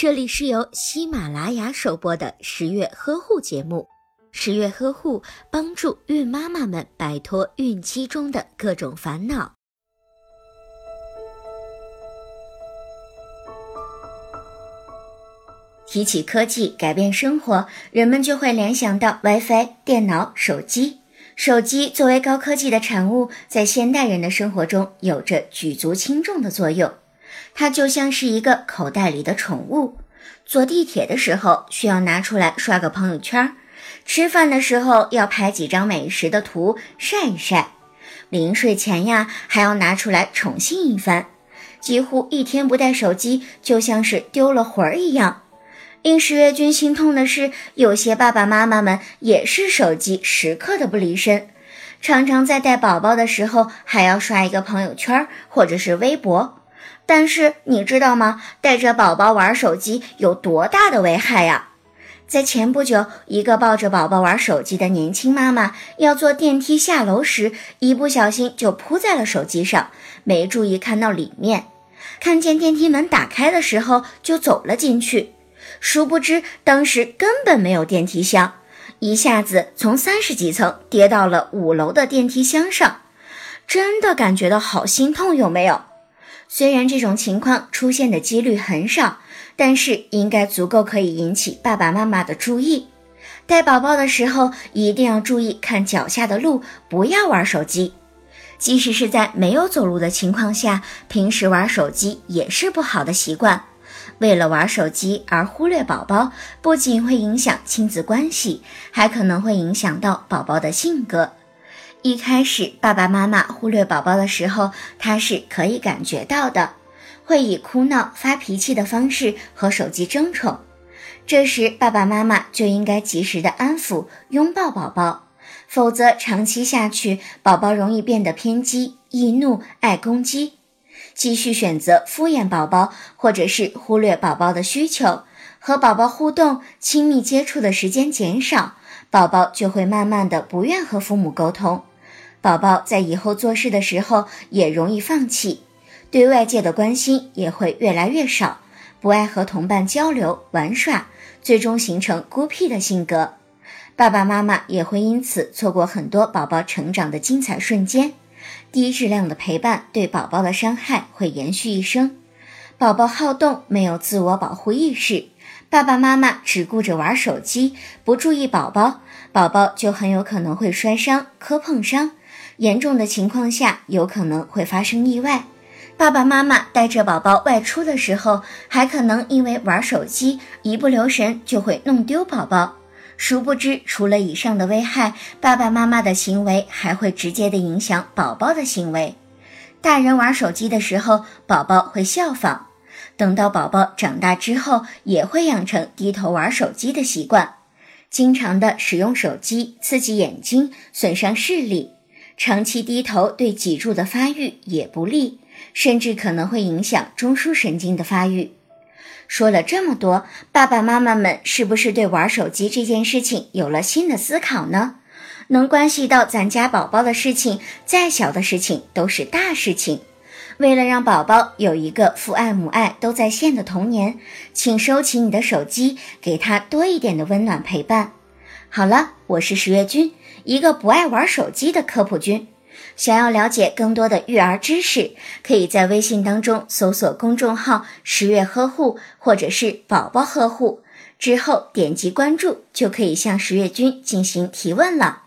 这里是由喜马拉雅首播的十月呵护节目。十月呵护帮助孕妈妈们摆脱孕期中的各种烦恼。提起科技改变生活，人们就会联想到 WiFi、电脑、手机。手机作为高科技的产物，在现代人的生活中有着举足轻重的作用。它就像是一个口袋里的宠物。坐地铁的时候需要拿出来刷个朋友圈，吃饭的时候要拍几张美食的图晒一晒，临睡前呀还要拿出来宠幸一番。几乎一天不带手机，就像是丢了魂儿一样。令十月君心痛的是，有些爸爸妈妈们也是手机时刻的不离身，常常在带宝宝的时候还要刷一个朋友圈或者是微博。但是你知道吗？带着宝宝玩手机有多大的危害呀？在前不久，一个抱着宝宝玩手机的年轻妈妈要坐电梯下楼时，一不小心就扑在了手机上，没注意看到里面，看见电梯门打开的时候就走了进去。殊不知，当时根本没有电梯箱，一下子从三十几层跌到了五楼的电梯箱上，真的感觉到好心痛，有没有？虽然这种情况出现的几率很少，但是应该足够可以引起爸爸妈妈的注意。带宝宝的时候一定要注意看脚下的路，不要玩手机。即使是在没有走路的情况下，平时玩手机也是不好的习惯。为了玩手机而忽略宝宝，不仅会影响亲子关系，还可能会影响到宝宝的性格。一开始，爸爸妈妈忽略宝宝的时候，他是可以感觉到的，会以哭闹、发脾气的方式和手机争宠。这时，爸爸妈妈就应该及时的安抚、拥抱宝宝，否则长期下去，宝宝容易变得偏激、易怒、爱攻击。继续选择敷衍宝宝，或者是忽略宝宝的需求，和宝宝互动、亲密接触的时间减少，宝宝就会慢慢的不愿和父母沟通。宝宝在以后做事的时候也容易放弃，对外界的关心也会越来越少，不爱和同伴交流玩耍，最终形成孤僻的性格。爸爸妈妈也会因此错过很多宝宝成长的精彩瞬间。低质量的陪伴对宝宝的伤害会延续一生。宝宝好动，没有自我保护意识，爸爸妈妈只顾着玩手机，不注意宝宝，宝宝就很有可能会摔伤、磕碰伤，严重的情况下有可能会发生意外。爸爸妈妈带着宝宝外出的时候，还可能因为玩手机一不留神就会弄丢宝宝。殊不知，除了以上的危害，爸爸妈妈的行为还会直接的影响宝宝的行为。大人玩手机的时候，宝宝会效仿，等到宝宝长大之后，也会养成低头玩手机的习惯。经常的使用手机刺激眼睛，损伤视力；长期低头对脊柱的发育也不利，甚至可能会影响中枢神经的发育。说了这么多，爸爸妈妈们是不是对玩手机这件事情有了新的思考呢？能关系到咱家宝宝的事情，再小的事情都是大事情。为了让宝宝有一个父爱母爱都在线的童年，请收起你的手机，给他多一点的温暖陪伴。好了，我是十月君，一个不爱玩手机的科普君。想要了解更多的育儿知识，可以在微信当中搜索公众号“十月呵护”或者是“宝宝呵护”，之后点击关注就可以向十月君进行提问了。